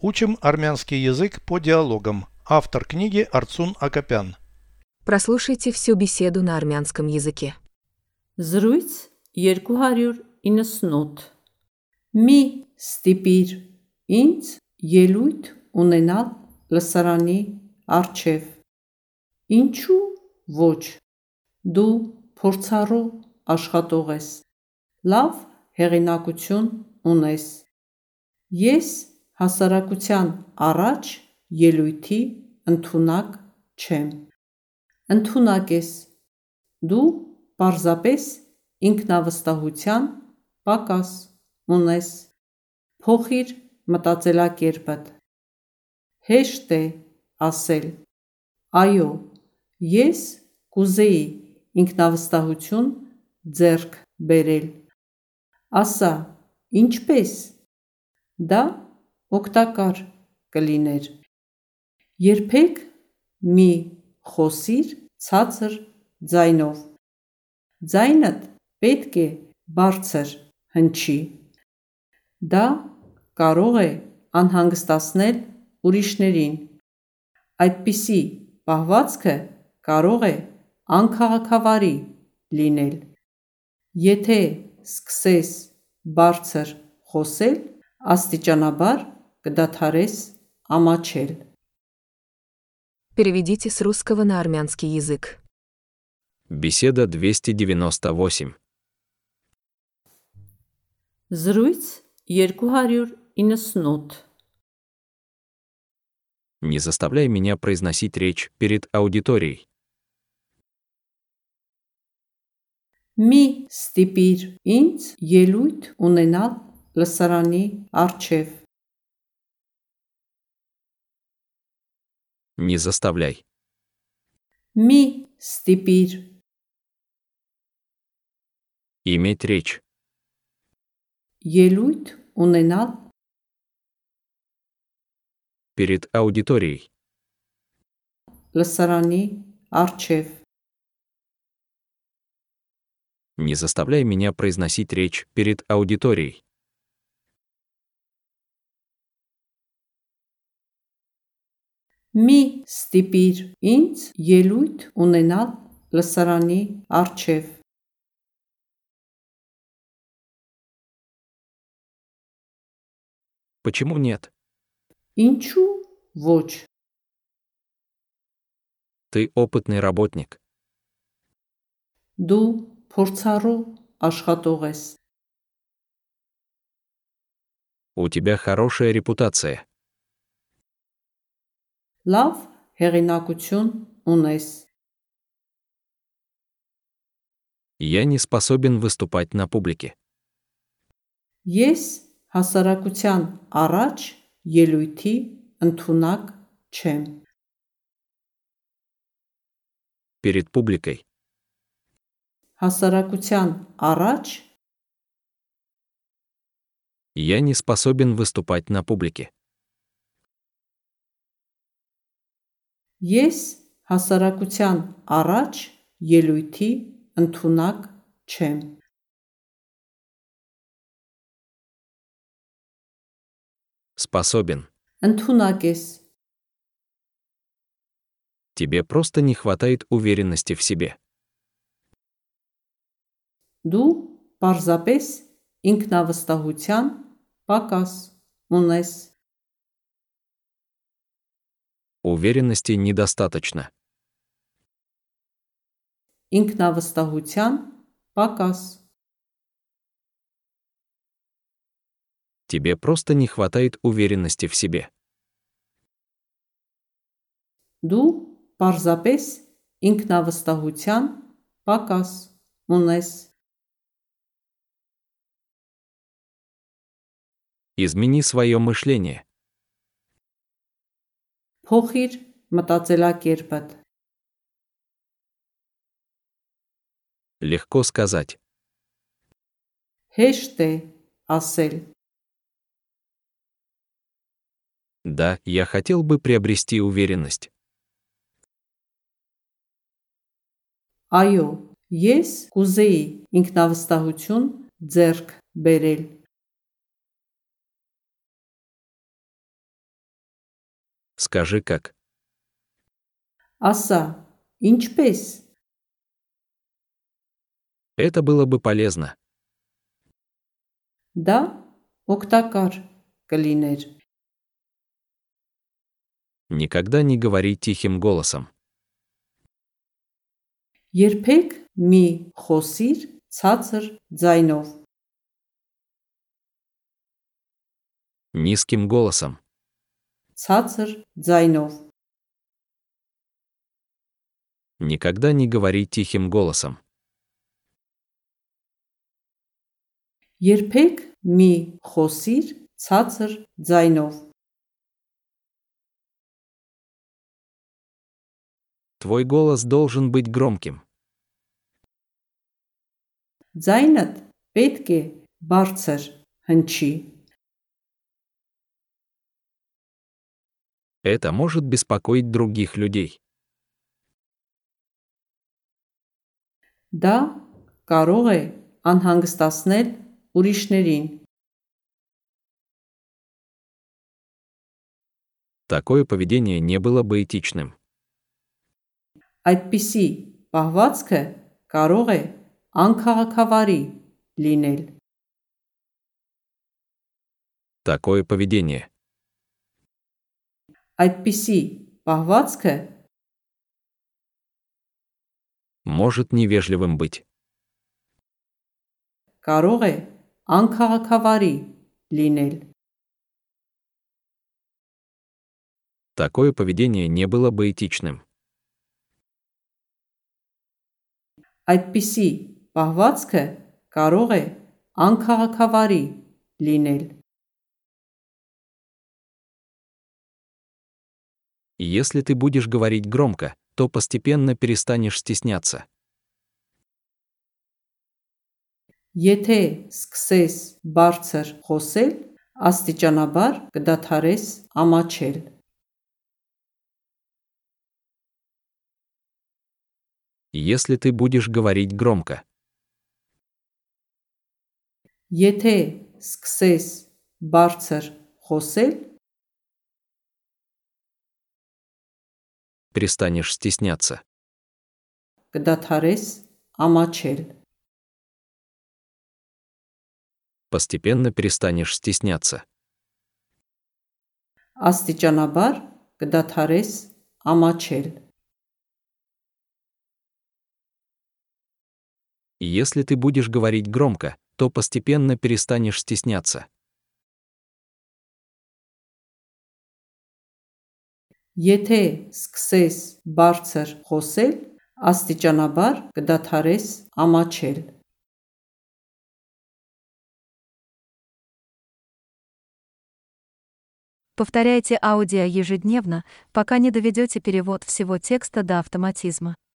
Учим армянский язык по диалогам. Автор книги Арцун Акопян. Прослушайте всю беседу на армянском языке. Զրույց 298 Մի ստիպիր ինձ ելույթ ունենալ լսարանի առջև Ինչու ոչ դու փորձառու աշխատող ես լավ հեղինակություն ունես Ես հասարակության առաջ ելույթի ընդունակ չեմ Ընդունակ ես դու պարզապես ինքնավստահության պակաս ունես Փոխիր մտածելակերպդ Հեշտ է ասել. Այո ես կուզեի ինքնավստահություն ձեռք բերել Ասա ինչպես Դա օգտակար կլիներ Երբեք մի խոսիր ցածր ձայնով Ձայնդ պետք է բարձր հնչի Դա կարող է անհանգստացնել ուրիշներին Այդպիսի պահվածքը կարող է անքաղաքավարի լինել Եթե սկսես բարձր խոսել, աստիճանաբար կդադարես ամաչել Переведите с русского на армянский язык. Беседа 298. Զրույց 298 Не заставляй меня произносить речь перед аудиторией. Մի ստիպիր ինձ ելույթ ունենալ լսարանի առջև не заставляй. Ми степир. Иметь речь. Елюйт унынал. Перед аудиторией. Ласарани Арчев. Не заставляй меня произносить речь перед аудиторией. Մի ստիպիր ինձ ելույթ ունենալ լսարանի առջև Почему нет? Ինչու ոչ Ты опытный работник. դու փորձառու աշխատող ես У тебя хорошая репутация. լավ հեղինակություն ունես Я не способен выступать на публике. Ես հասարակության առաջ ելույթի ընդունակ չեմ Перед публикой. հասարակության առաջ Я не способен выступать на публике. ես հասարակության առաջ ելույթի ընդունակ չեմ Способен. ընդունակ ես Тебе просто не хватает уверенности в себе. դու պարզապես ինքնավստահության պակաս ունես Уверенности недостаточно. ինքնավստահության պակաս Тебе просто не хватает уверенности в себе. դու պարզապես ինքնավստահության պակաս ունես Измени свое мышление. փոխիր մտածելակերպդ Легко сказать. հեշտ է ասել Да, я хотел бы приобрести уверенность. այո ես կուզեի ինքնավստահություն ձեռք բերել Скажи как. Ասա, ինչպես։ Это было бы полезно. Դա օգտակար կլիներ։ Никогда не говори тихим голосом. Երբեք մի խոսիր ցածր ձայնով, Низким голосом. ցածր ձայնով, Никогда не говори тихим голосом. երբեք մի խոսիր ցածր ձայնով, Твой голос должен быть громким. ձայնդ պետք է բարձր հնչի։ Это может беспокоить других людей. Դա կարող է անհանգստացնել ուրիշներին։ Такое поведение не было бы этичным. Այդպիսի պահվածքը կարող է անքաղաքավարի լինել։ Такое поведение. Այդպիսի պահվածքը может невежливым быть. կարող է անքաղաքավարի լինել։ Такое поведение не было бы этичным. Այդպիսի պահվածքը կարող է անքաղաքավարի լինել։ Если ты будешь говорить громко, то постепенно перестанешь стесняться. Եթե սկսես բարձր խոսել, աստիճանաբար կդադարես ամաչել։ Если ты будешь говорить громко, Եթե սկսես բարձր խոսել, перестанешь стесняться. կդադարես ամաչել։ Постепенно перестанешь стесняться. Աստիճանաբար կդադարես ամաչել։ Если ты будешь говорить громко, то постепенно перестанешь стесняться. Եթե սկսես բարձր խոսել, աստիճանաբար կդադարես ամաչել։ Повторяйте аудио ежедневно, пока не доведете перевод всего текста до автоматизма.